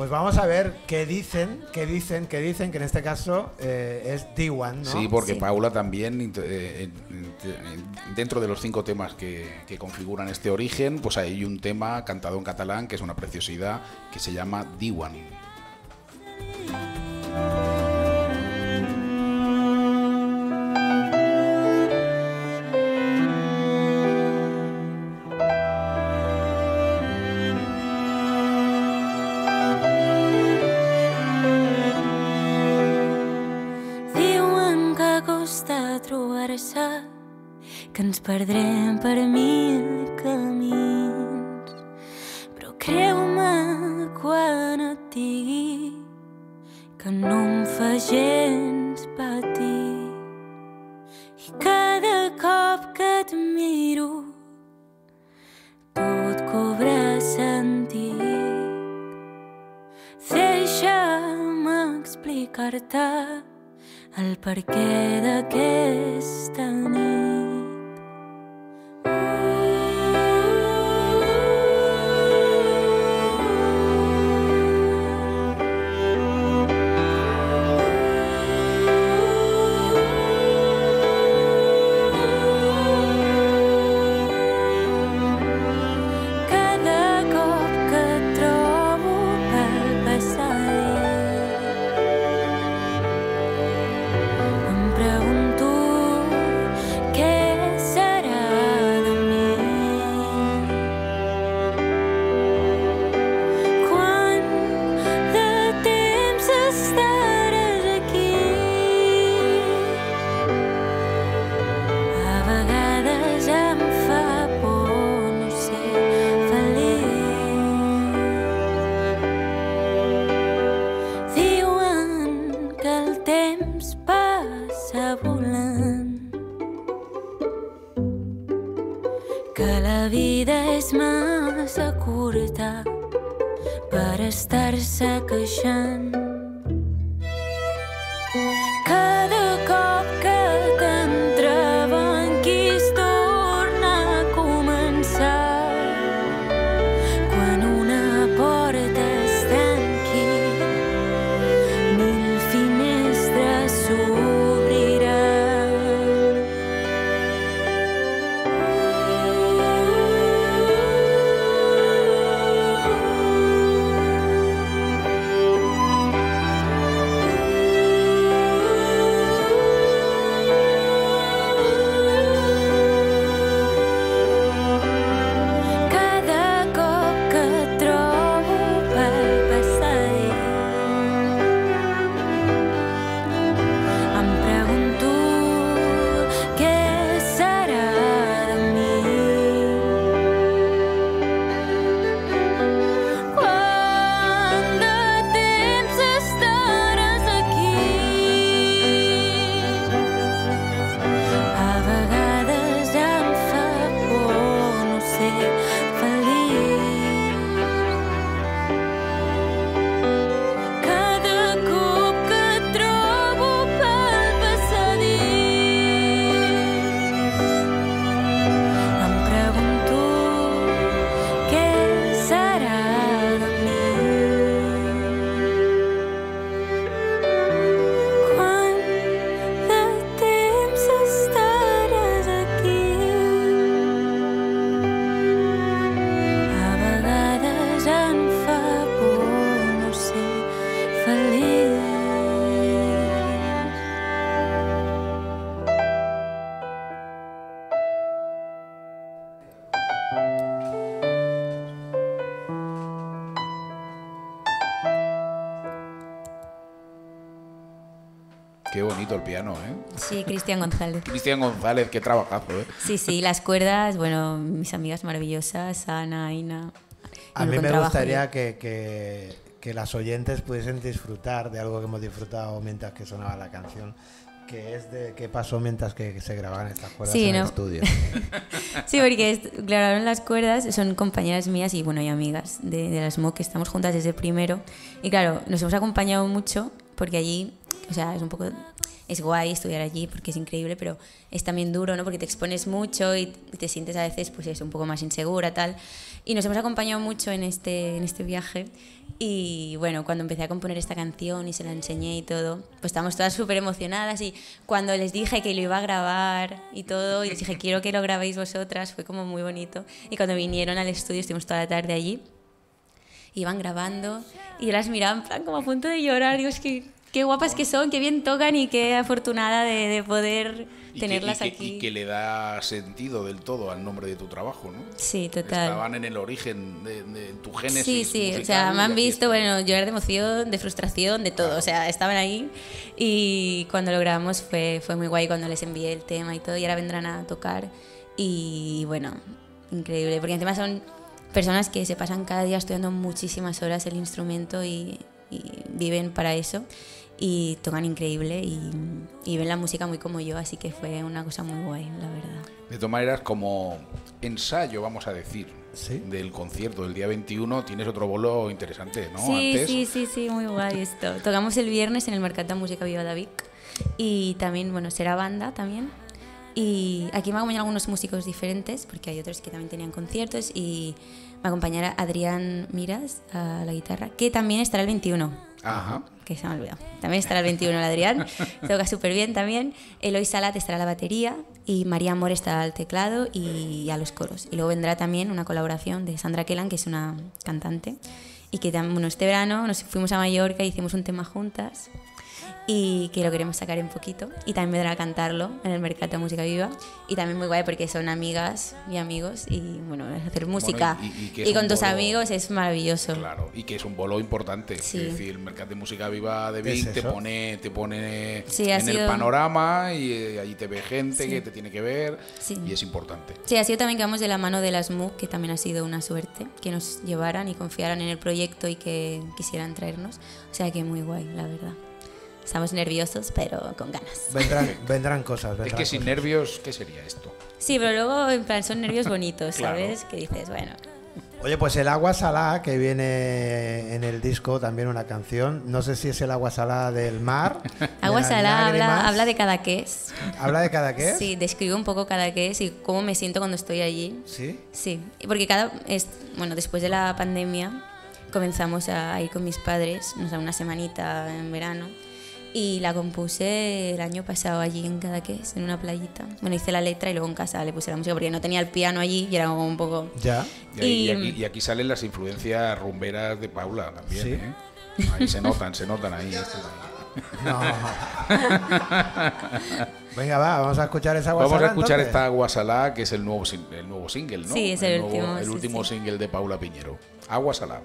Pues vamos a ver qué dicen, qué dicen, qué dicen, que en este caso eh, es D1, ¿no? Sí, porque. Paula también, eh, dentro de los cinco temas que, que, configuran este origen, pues hay un tema cantado en catalán que es una preciosidad que se llama D1. Trobar-se, que ens perdrem per mil camins. Però creu-me quan et digui que no em fa gens patir. I cada cop que et miro, tot cobra sentit. Deixa'm explicar-te el perquè d'aquesta nit. Bonito el piano, ¿eh? Sí, Cristian González. Cristian González, qué trabajazo, ¿eh? Sí, sí, las cuerdas, bueno, mis amigas maravillosas, Ana, Aina. A el mí me gustaría que, que- que las oyentes pudiesen disfrutar de algo que hemos disfrutado mientras que sonaba la canción, que es de qué pasó mientras que se grababan estas cuerdas Sí, en el ¿no? estudio. Sí, porque grabaron las cuerdas, son compañeras mías y bueno, y amigas de, de la SMOC, que estamos juntas desde primero. Y claro, nos hemos acompañado mucho porque allí, o sea, es un poco. Es guay estudiar allí porque es increíble, pero es también duro, ¿no? Porque te expones mucho y te sientes a veces, pues eso, un poco más insegura, tal. Y nos hemos acompañado mucho en este, en este viaje Y bueno, cuando empecé a componer esta canción y se la enseñé y todo, pues estábamos todas súper emocionadas y cuando les dije que lo iba a grabar y todo, y les dije quiero que lo grabéis vosotras, fue como muy bonito. Y cuando vinieron al estudio, estuvimos toda la tarde allí, iban grabando y las miraba en plan como a punto de llorar, digo, es que qué guapas que son, qué bien tocan y qué afortunada de, de poder Y que- tenerlas y que, aquí. y que le da sentido del todo al nombre de tu trabajo, ¿no? Sí, total. Estaban en el origen de, de tu génesis. Sí, sí, o sea, me y han visto, bueno, llorar de emoción, de frustración, de todo, o sea, estaban ahí y cuando lo grabamos fue, fue muy guay cuando les envié el tema y todo y ahora vendrán a tocar y bueno, increíble, porque encima son personas que se pasan cada día estudiando muchísimas horas el instrumento y, y viven para eso y tocan increíble y, y ven la música muy como yo, así que fue una cosa muy guay, la verdad. De todas maneras, como ensayo, vamos a decir, Sí. del concierto del día 21, tienes otro bolo interesante, ¿no? Sí, Antes. sí, sí, sí, muy guay esto. Tocamos el viernes en el Mercat de Música Viva de Vic y también, bueno, será banda también. Y aquí me acompañan algunos músicos diferentes, porque hay otros que también tenían conciertos y me acompañará Adrián Miras a la guitarra, que también estará el 21 Ajá. que se me ha olvidado. También estará el 21 el Adrián, toca súper bien también. Eloy Salat estará a la batería y María Amor estará al teclado y a los coros. Y luego vendrá también una colaboración de Sandra Kellan, que es una cantante, y que bueno, este verano nos fuimos a Mallorca y hicimos un tema juntas y que lo queremos sacar en poquito. Y también vendrá a cantarlo en el Mercado de Música Viva. Y también muy guay porque son amigas y amigos y, bueno, hacer música y- y y, con tus bolo- amigos es maravilloso. Claro, y que es un bolo importante. Sí. Es decir, el mercado de música viva de ¿Qué es Vic te pone, te pone Sí, en el panorama y eh, ahí te ve gente Sí. que te tiene que ver Sí. y es importante. Sí, ha sido también que vamos de la mano de las MOOC, que también ha sido una suerte, que nos llevaran y confiaran en el proyecto y que quisieran traernos. O sea que muy guay, la verdad. Estamos nerviosos, pero con ganas. Vendrán, vendrán cosas. Es vendrán que sin cosas. nervios, ¿qué sería esto? Sí, pero luego en plan son nervios bonitos, Claro. ¿sabes? Que dices, bueno, Oye, pues el agua salada que viene en el disco, también una canción. No sé si es el agua salada del mar. de Agua las Salada habla, habla de cada que es. ¿Habla de cada qué? Sí, describe un poco cada que es y cómo me siento cuando estoy allí. ¿Sí? Sí, porque cada es bueno, después de la pandemia comenzamos a ir con mis padres, nos da una semanita en verano y la compuse el año pasado allí en Cadaqués, en una playita. Bueno, hice la letra y luego en casa le puse la música porque no tenía el piano allí y era como un poco Ya. Y, ahí- y Y- aquí, y aquí salen las influencias rumberas de Paula también. Sí. ¿eh? Ahí se notan, se notan ahí. No. Venga, va, vamos a escuchar esa agua Vamos a escuchar entonces. esta Agua Salá, que es el nuevo, el nuevo single, ¿no? Sí, es el nuevo- último, El sí, último sí. single de Paula Piñero. Agua Salá.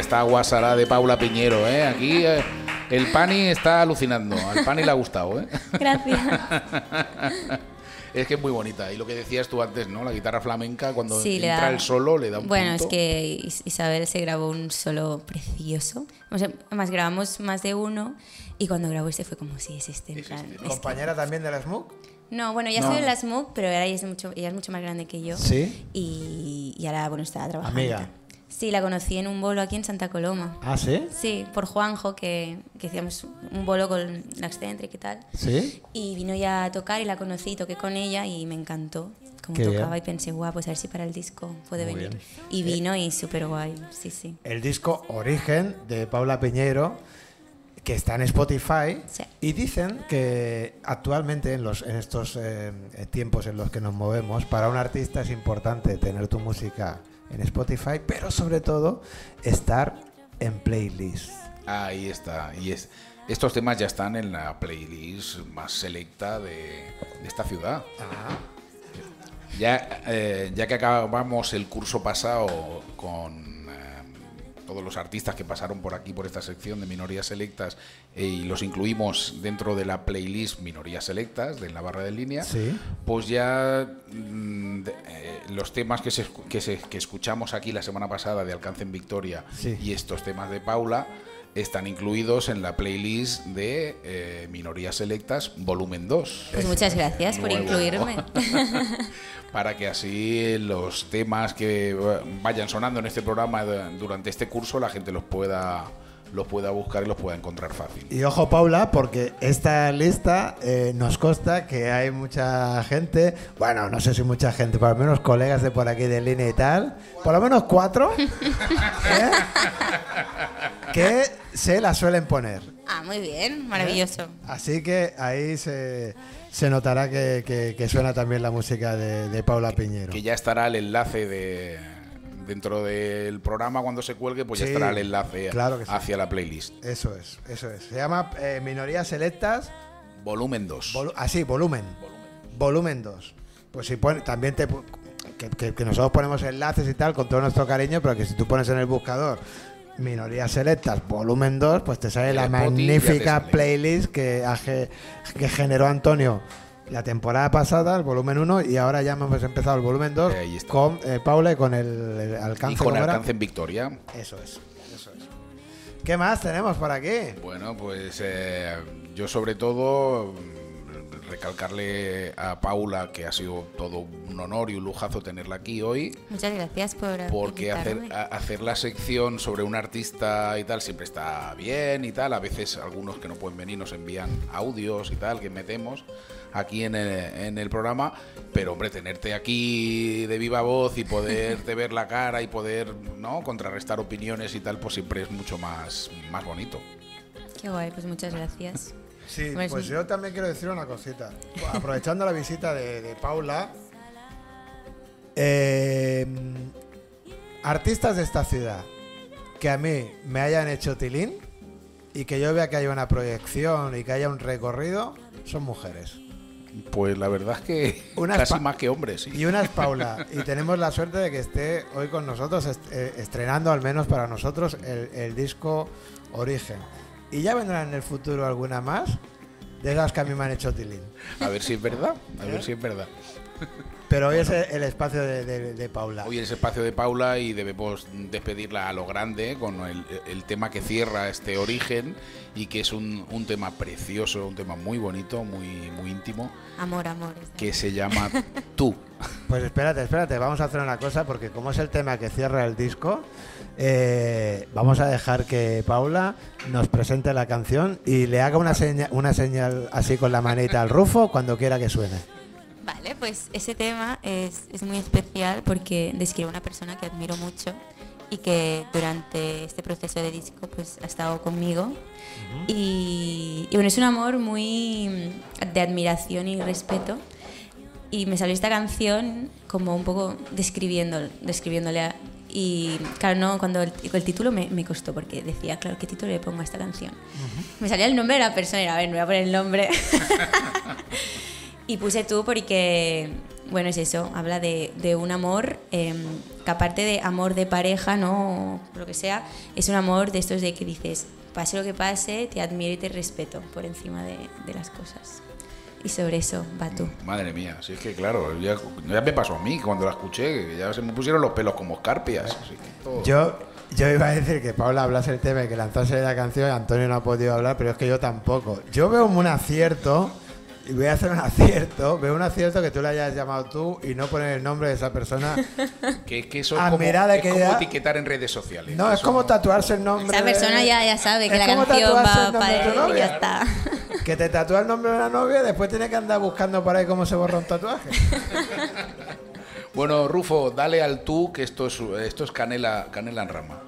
Esta guasara de Paula Piñero, ¿eh? Aquí eh, el Pani está alucinando. Al Pani le ha gustado, ¿eh? Gracias. Es que es muy bonita. Y lo que decías tú antes, ¿no? La guitarra flamenca, cuando Sí, entra da- el solo, le da un Bueno, punto. es que Is- Isabel se grabó un solo precioso. O sea, además grabamos más de uno y cuando grabó este fue como si es este. En plan, este. ¿Compañera también de la Smoke? No, bueno, ya No. estoy en la Smoke, pero ahora ella es mucho, ella es mucho más grande que yo. Sí. Y, y ahora, bueno, está trabajando. Amiga. Sí, la conocí en un bolo aquí en Santa Coloma. ¿Ah, sí? Sí, por Juanjo, que, que hacíamos un bolo con la Excentric y tal. ¿Sí? Y vino ya a tocar y la conocí, toqué con ella y me encantó cómo Qué tocaba bien. y pensé, guau, pues a ver si para el disco puede Muy venir. bien. Y vino y súper guay, sí, sí. El disco Origen de Paula Piñeiro, que está en Spotify. Sí. Y dicen que actualmente, en, los, en estos eh, tiempos en los que nos movemos, para un artista es importante tener tu música en Spotify, pero sobre todo estar en playlist. Ahí está. Y es, estos temas ya están en la playlist más selecta de, de esta ciudad. Ya, eh, ya que acabamos el curso pasado con todos los artistas que pasaron por aquí, por esta sección de minorías selectas, eh, y los incluimos dentro de la playlist Minorías Selectas de la barra de línea, Sí. pues ya mm, de- eh, los temas que, se, que, se- que escuchamos aquí la semana pasada de Alcance en Victoria Sí. y estos temas de Paula están incluidos en la playlist de eh, Minorías Selectas volumen 2. Pues muchas gracias por Nuevo. incluirme. para que así los temas que eh, vayan sonando en este programa de- durante este curso la gente los pueda los pueda buscar y los pueda encontrar fácil. Y ojo, Paula, porque esta lista eh, nos consta que hay mucha gente, bueno, no sé si mucha gente, pero al menos colegas de por aquí de línea y tal, por lo menos cuatro, ¿eh? que se la suelen poner. ah, muy bien, maravilloso. Así que ahí se, se notará que, que- que suena también la música de, de Paula Piñero. Que ya estará el enlace de dentro del programa cuando se cuelgue, pues ya estará el enlace claro que sí. hacia la playlist. Eso es, eso es. Se llama eh, Minorías Selectas, Volumen 2. volu- así, volumen. Volumen 2. Pues si pone, también te que, que- que nosotros ponemos enlaces y tal con todo nuestro cariño, pero que si tú pones en el buscador Minorías Selectas volumen 2, pues te sale la magnífica sale. playlist que, que generó Antonio la temporada pasada, el volumen 1, y ahora ya hemos empezado el volumen 2 Eh, con eh, Paula y con el, el alcance. y con alcance en Victoria. Eso es, eso es. ¿Qué más tenemos por aquí? Bueno, pues eh, yo sobre todo mm, recalcarle a Paula que ha sido todo un honor y un lujazo tenerla aquí hoy. Muchas gracias por Porque hacer, a- hacer la sección sobre un artista y tal siempre está bien y tal. A veces algunos que no pueden venir nos envían audios y tal que metemos aquí en el, en el programa. Pero hombre, tenerte aquí de viva voz y poderte ver la cara y poder ¿no? contrarrestar opiniones y tal, pues siempre es mucho más, más bonito. Qué guay, pues muchas gracias. Sí, Pues- pues yo también quiero decir una cosita. Aprovechando la visita de, de Paula, eh, artistas de esta ciudad que a mí me hayan hecho tilín y que yo vea que haya una proyección y que haya un recorrido, son mujeres. Pues la verdad es que Una casi más que hombres, sí. Y una es Paula. Y tenemos la suerte de que esté hoy con nosotros, est- eh, estrenando al menos para nosotros el, el disco Origen. Y ya vendrá en el futuro alguna más de esas que a mí me han hecho tilín. A ver si es verdad, a ¿Eh? ver si es verdad. Pero hoy es el, el espacio de, de- de Paula. Hoy es espacio de Paula y debemos despedirla a lo grande con el, el tema que cierra este origen y que es un, un tema precioso, un tema muy bonito, muy, muy íntimo, Amor, amor. que se llama Tú. Pues espérate, espérate, vamos a hacer una cosa porque como es el tema que cierra el disco, eh, vamos a dejar que Paula nos presente la canción y le haga una, seña- una señal así con la manita al Rufo cuando quiera que suene. Vale, pues ese tema es, es muy especial porque describe a una persona que admiro mucho y que durante este proceso de disco pues ha estado conmigo. y, y bueno, es un amor muy mm, de admiración y respeto. Y me salió esta canción como un poco describiendo, describiéndole a- y claro, no, cuando el, el título me, me costó porque decía, claro, ¿qué título le pongo a esta canción? Me salía el nombre de la persona y era, a ver, me voy a poner el nombre. Y puse tú porque, bueno, es eso, habla de, de un amor em, que aparte de amor de pareja, ¿no? O lo que sea, es un amor de estos de que dices, pase lo que pase, te admiro y te respeto por encima de, de las cosas. Y sobre eso va tú. Madre mía, si es que claro, ya, ya me pasó a mí cuando la escuché, que ya se me pusieron los pelos como escarpias. así que todo- Yo, yo iba a decir que Paula hablase el tema y que lanzase la canción y Antonio no ha podido hablar, pero es que yo tampoco. Yo veo un acierto, y voy a hacer un acierto, veo un acierto que tú le hayas llamado tú y no poner el nombre de esa persona. que, que eso es, como, es que como ya- etiquetar en redes sociales. No, es Eso como tatuarse el nombre. Esa de- persona ya, ya sabe que la canción va para él y novia. ya está. Que te tatúa el nombre de una novia y después tiene que andar buscando por ahí cómo se borra un tatuaje. Bueno, Rufo, dale al tú, que esto es, esto es canela, canela en rama.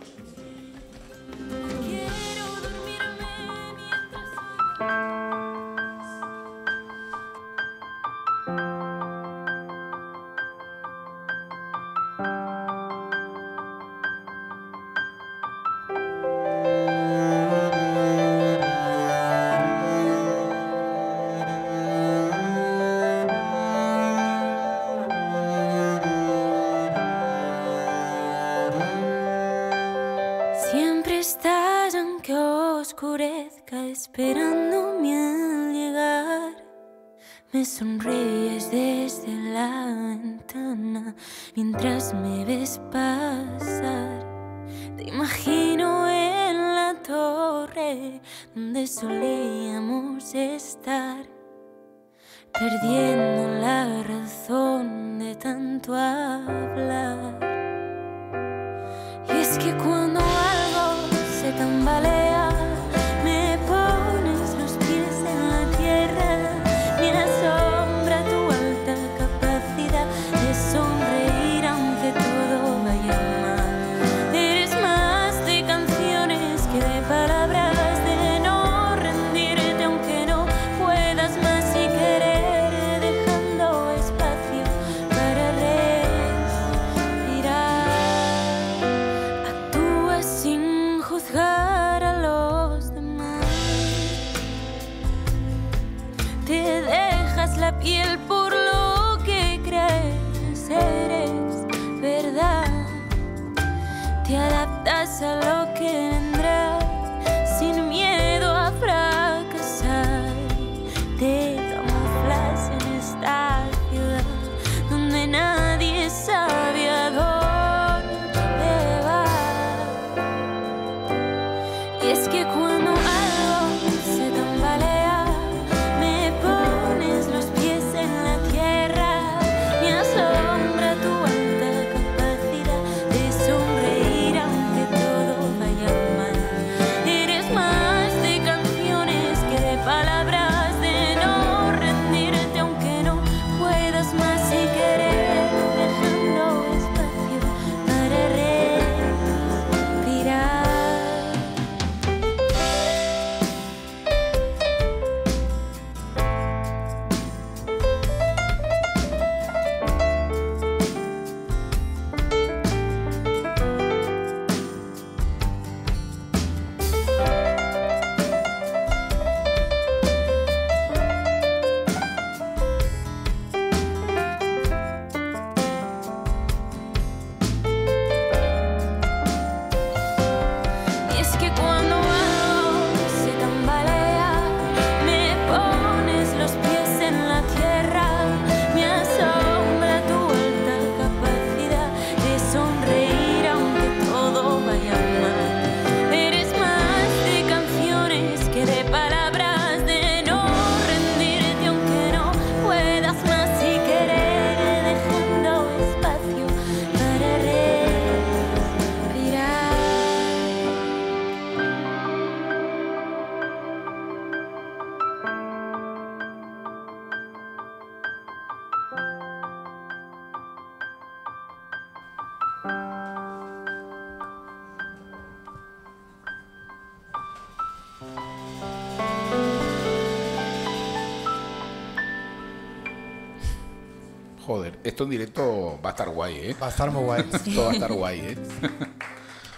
Esto en directo va a estar guay, ¿eh? Va a estar muy guay. Esto va a estar guay, ¿eh?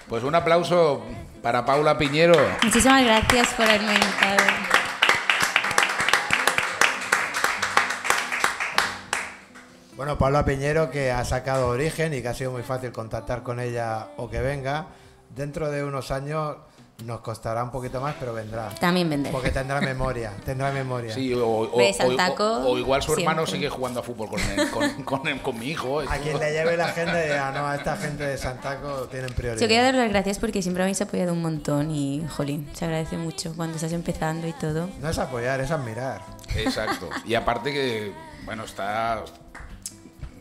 Pues un aplauso para Paula Piñero. Muchísimas gracias por haberme invitado. Bueno, Paula Piñero que ha sacado origen y que ha sido muy fácil contactar con ella o que venga. Dentro de unos años nos costará un poquito más, pero vendrá. También vender. Porque tendrá memoria, tendrá memoria. Sí, o, o- o- taco o- o igual su hermano siempre. sigue jugando a fútbol con, él- con, con, él- con mi hijo. A quien le lleve la agenda y diga, no, a esta gente de Santaco tienen prioridad. Yo quería dar las gracias porque siempre habéis apoyado un montón y, jolín, se agradece mucho cuando estás empezando y todo. No es apoyar, es admirar. Exacto. Y aparte que, bueno, está...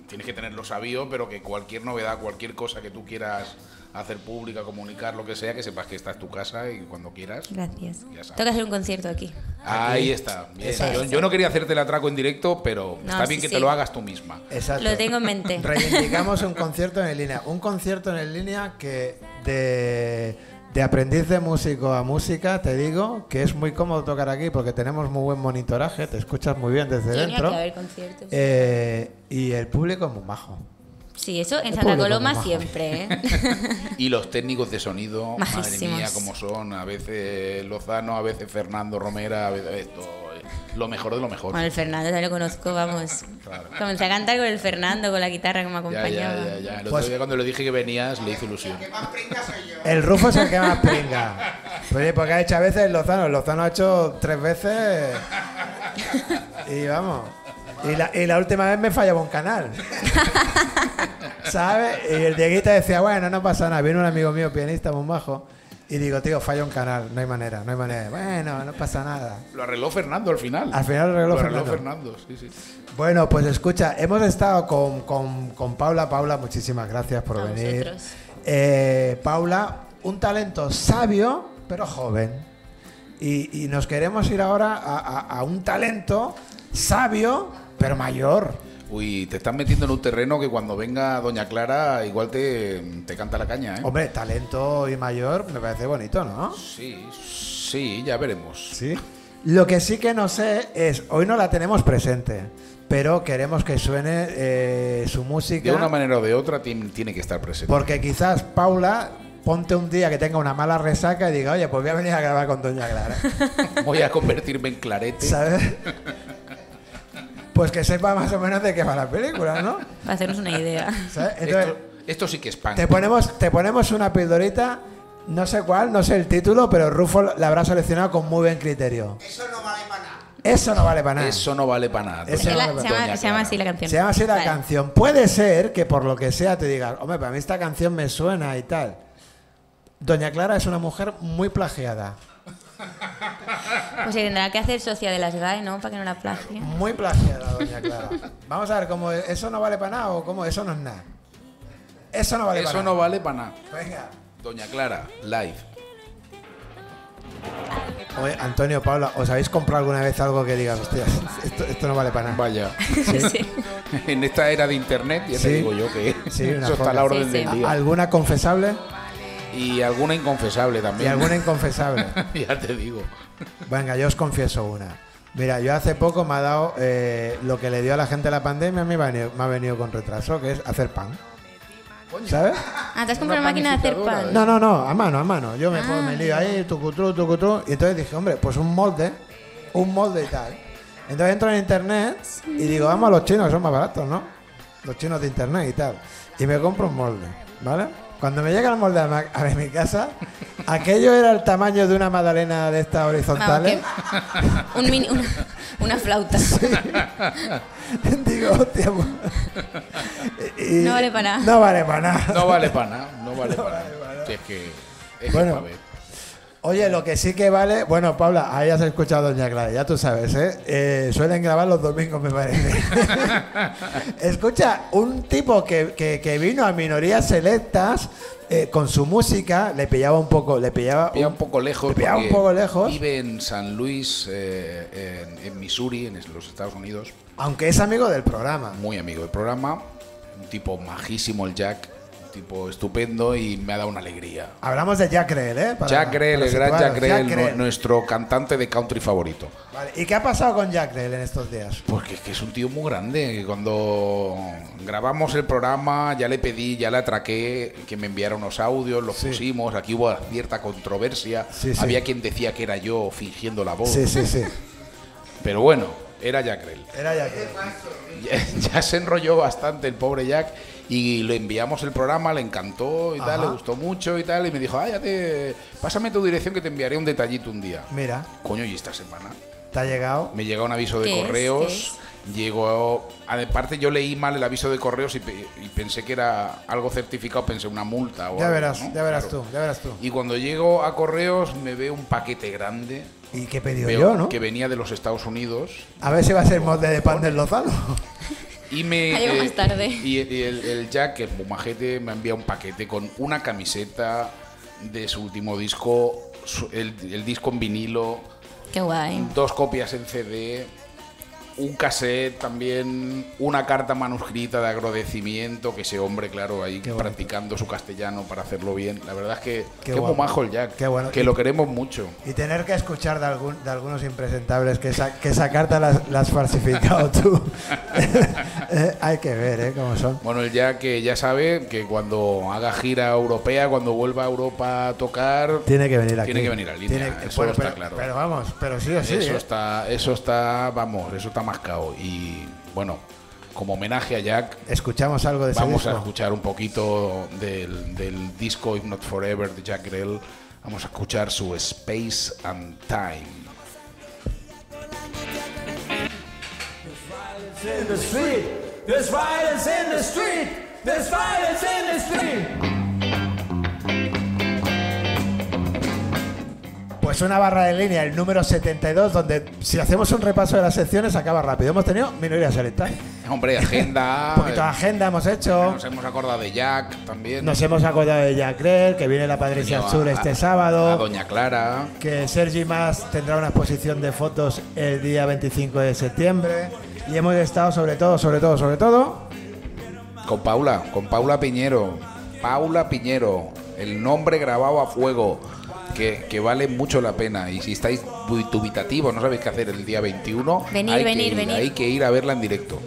Tienes que tenerlo sabido, pero que cualquier novedad, cualquier cosa que tú quieras hacer pública, comunicar, lo que sea, que sepas que esta es tu casa y cuando quieras. Gracias. Ya sabes. Tengo que hacer un concierto aquí. Ahí está. Bien. Yo, yo no quería hacerte el atraco en directo, pero No, está sí, bien que sí. te lo hagas tú misma. Exacto. Lo tengo en mente. Reivindicamos un concierto en línea. Un concierto en línea que de, de aprendiz de músico a música, te digo que es muy cómodo tocar aquí porque tenemos muy buen monitoraje, te escuchas muy bien desde Tenía dentro. que haber conciertos. Eh, y el público es muy majo. Sí, eso en Santa Coloma siempre, ¿eh? Y los técnicos de sonido, madre Majísimos. mía, como son. A veces Lozano, a veces Fernando Romera, a veces esto. eh, Lo mejor de lo mejor. Bueno, el Fernando ya lo conozco, vamos. Claro. Comencé a cantar con el Fernando, con la guitarra que me acompañaba. ya, ya, ya. El otro Pues- día cuando le dije que venías, le hizo ilusión. El Rufo es el que más pringa. Oye, porque ha hecho a veces Lozano. Lozano ha hecho tres veces. Y vamos. Y la, y la última vez me fallaba un canal. ¿Sabes? Y el Dieguita decía, bueno, no pasa nada. Viene un amigo mío, pianista, muy majo. Y digo, tío, falla un canal. No hay manera, no hay manera. Bueno, no pasa nada. Lo arregló Fernando al final. Al final lo arregló Fernando. Fernando, sí, sí. Bueno, pues escucha, hemos estado con, con- con Paula. Paula, muchísimas gracias por A venir. Eh, Paula, un talento sabio, pero joven. Y, y nos queremos ir ahora a, a- a un talento sabio, pero mayor. Uy, te estás metiendo en un terreno que cuando venga Doña Clara igual te, te canta la caña, ¿eh? Hombre, talento y mayor me parece bonito, ¿no? Sí, sí, ya veremos. Sí. Lo que sí que no sé es, hoy no la tenemos presente, pero queremos que suene eh, su música. De una manera o de otra tiene, tiene que estar presente. Porque quizás Paula ponte un día que tenga una mala resaca y diga, oye, pues voy a venir a grabar con Doña Clara. Voy a convertirme en clarete. ¿Sabes? Pues que sepa más o menos de qué va la película, ¿no? Para hacernos una idea. ¿Sabes? Entonces, Esto, esto sí que es pan. te ponemos, te ponemos una pildorita, no sé cuál, no sé el título, pero Rufo la habrá seleccionado con muy buen criterio. Eso no vale para nada. Eso no vale para nada. Eso no vale para nada. Eso Se, no la- vale se para llama, Doña se llama así la canción. Se llama así la Vale. canción. Puede ser que por lo que sea te digas, hombre, para mí esta canción me suena y tal. Doña Clara es una mujer muy plagiada. Pues se tendrá que hacer socia de las GAE, ¿no? Para que no la plagie. Muy plagiada, Doña Clara. Vamos a ver cómo es- eso no vale para nada o cómo eso no es nada. Eso no vale para Eso nada. no vale para nada. Venga. Doña Clara, live. Oye, Antonio, Paula, ¿os habéis comprado alguna vez algo que digas, hostias, esto, esto no vale para nada? Vaya. Sí. en esta era de internet, ya Sí. te digo yo que eso está a la orden Sí, del día. ¿Alguna confesable? Y alguna inconfesable Y también. alguna inconfesable. ya te digo. Venga, yo os confieso una. Mira, yo hace poco me ha dado eh, lo que le dio a la gente la pandemia, a mí me ha venido, me ha venido con retraso, que es hacer pan. ¿Sabes? Ah, ¿te has comprado Una máquina de hacer pan? No, no, no, a mano, a mano. Yo me, Ah, pongo- me lío ahí, tucutru, tucutru. Y entonces dije, hombre, pues un molde, un molde y tal. Entonces entro en internet y digo, vamos a los chinos, son más baratos, ¿no? Los chinos de internet y tal. Y me compro un molde, ¿vale? Cuando me llega el molde a, ma- a mi casa, aquello era el tamaño de una magdalena de estas horizontales. Vamos, que- un mini- una, una flauta. Digo, hostia. pues". Y- No vale para nada. No vale para nada. No vale para nada. No vale para nada. Si es que. Es que Bueno. Oye, lo que sí que vale, bueno, Paula, ahí has escuchado a Doña Clara, ya tú sabes, ¿eh? Eh, suelen grabar los domingos, me parece. Escucha, un tipo que, que- que vino a minorías selectas eh, con su música, le pillaba un poco, le pillaba, Pilla un- un poco lejos. le pillaba un poco lejos. Vive en San Luis, eh, en, en Missouri, en los Estados Unidos. aunque es amigo del programa. Muy amigo del programa. Un tipo majísimo, el Jack. Tipo estupendo y me ha dado una alegría. Hablamos de Jack Rell, ¿eh? Para- Jack Rell, para el gran. Jack Rell, Jack nu- Rell. nuestro cantante de country favorito. Vale, ¿Y qué ha pasado con Jack Rell en estos días? Porque es que es un tío muy grande. Cuando grabamos el programa ya le pedí, ya le atraqué que me enviara unos audios, los Sí. pusimos, aquí hubo cierta controversia. Sí, sí. Había quien decía que era yo fingiendo la voz. Sí, sí, sí. Pero bueno, era Jack Rell. Era Jack Rell. Ya, ya se enrolló bastante el pobre Jack y le enviamos el programa, le encantó y tal, le gustó mucho y tal. Y me dijo, ah, ya te. Pásame tu dirección que te enviaré un detallito un día. Mira, Coño, y esta semana te ha llegado. me llega un aviso de correos. Llegó. Aparte, yo leí mal el aviso de correos y, pe- y pensé que era algo certificado, pensé una multa o Ya algo, verás, ¿no? ya verás Claro. tú, ya verás tú. Y cuando llego a correos, me veo un paquete grande. ¿Y qué pedido yo, no? Que venía de los Estados Unidos. A ver si va a ser molde de pan del Lozano. Y me. Ha llegado más tarde. Y, y el, el Jack, el bumajete, me envía un paquete con una camiseta de su último disco, su- el, el disco en vinilo, Qué guay. dos copias en CD, un cassette también, una carta manuscrita de agradecimiento, que ese hombre, claro, ahí practicando su castellano para hacerlo bien. La verdad es que Qué qué, majo el Jack, Qué bueno. que Y- lo queremos mucho. Y tener que escuchar de, algún, de algunos impresentables que esa, que esa carta la, has- la has falsificado tú. Eh, hay que ver, ¿eh? Cómo son. Bueno, el Jack que ya sabe que cuando haga gira europea, cuando vuelva a Europa a tocar, Tiene que venir aquí. Tiene que venir a línea, eso está pero, claro. Pero vamos, pero sí o sí. eso ¿eh? está, eso está, vamos, eso está mascado. Y bueno, como homenaje a Jack, Escuchamos algo de ese vamos a disco. escuchar un poquito del, del disco If Not Forever de Jack Grell. Vamos a escuchar su Space and Time. in the street. There's violence in the street. There's violence in the street. Pues una barra de línea, el número 72, donde si hacemos un repaso de las secciones acaba rápido. Hemos tenido minoría selecta. Hombre, agenda. Un poquito de agenda hemos hecho. Nos hemos acordado de Jack también. Nos hemos acordado de Jack Rell, que viene la Patricia Sur a- este A sábado. Doña Clara. Que Sergi Más tendrá una exposición de fotos el día 25 de septiembre. Y hemos estado sobre todo, sobre todo, sobre todo. Con Paula, con Paula Piñero. Paula Piñero, el nombre grabado a fuego, que, que vale mucho la pena. Y si estáis muy dubitativos, no sabéis qué hacer el día 21, Venir, hay, que venir, ir, venir. hay que ir a verla en directo.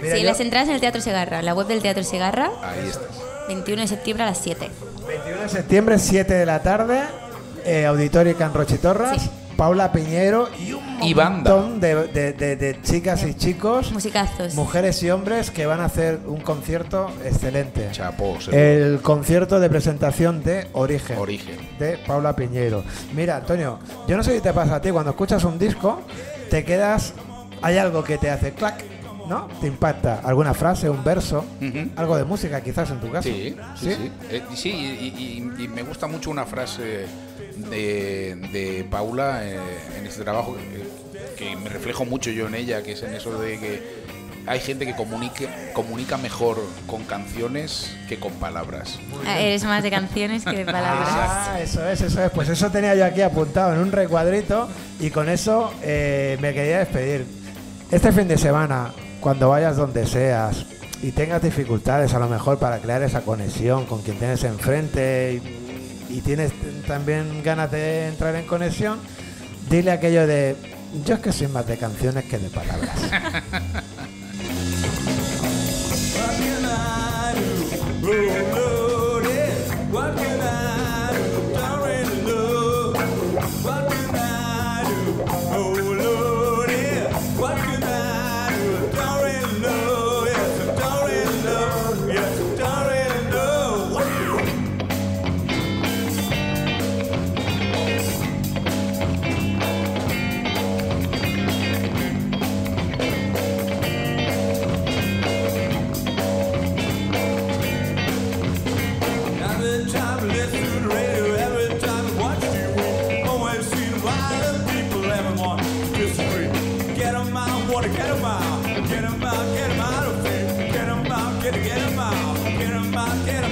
Mira, sí, yo- las entradas en el Teatro Segarra, la web del Teatro Segarra, Ahí estás. 21 de septiembre a las 7. 21 de septiembre, 7 de la tarde, eh, Auditorio Can Rochitorras, Sí. Paula Piñero y un Y banda. montón de, de- de- de chicas y chicos, Musicazos. mujeres y hombres que van a hacer un concierto excelente. Chapo. El concierto de presentación de Origen. Origen. De Paula Piñero. Mira, Antonio, yo no sé si te pasa a ti, cuando escuchas un disco, te quedas. Hay algo que te hace clac, ¿no? Te impacta. Alguna frase, un verso, Ujú. algo de música quizás en tu caso. Sí, sí, sí. Eh, sí, y, y- y me gusta mucho una frase de, de Paula eh, en este trabajo que, que me reflejo mucho yo en ella, que es en eso de que hay gente que comunique, comunica mejor con canciones que con palabras. Ah, eres más de canciones que de palabras. Ah, eso es, eso es. Pues eso tenía yo aquí apuntado en un recuadrito y con eso eh, me quería despedir. Este fin de semana, cuando vayas donde seas y tengas dificultades a lo mejor para crear esa conexión con quien tienes enfrente y, y tienes también ganas de entrar en conexión, dile aquello de yo es que soy más de canciones que de palabras. Get them out, get them out, get out.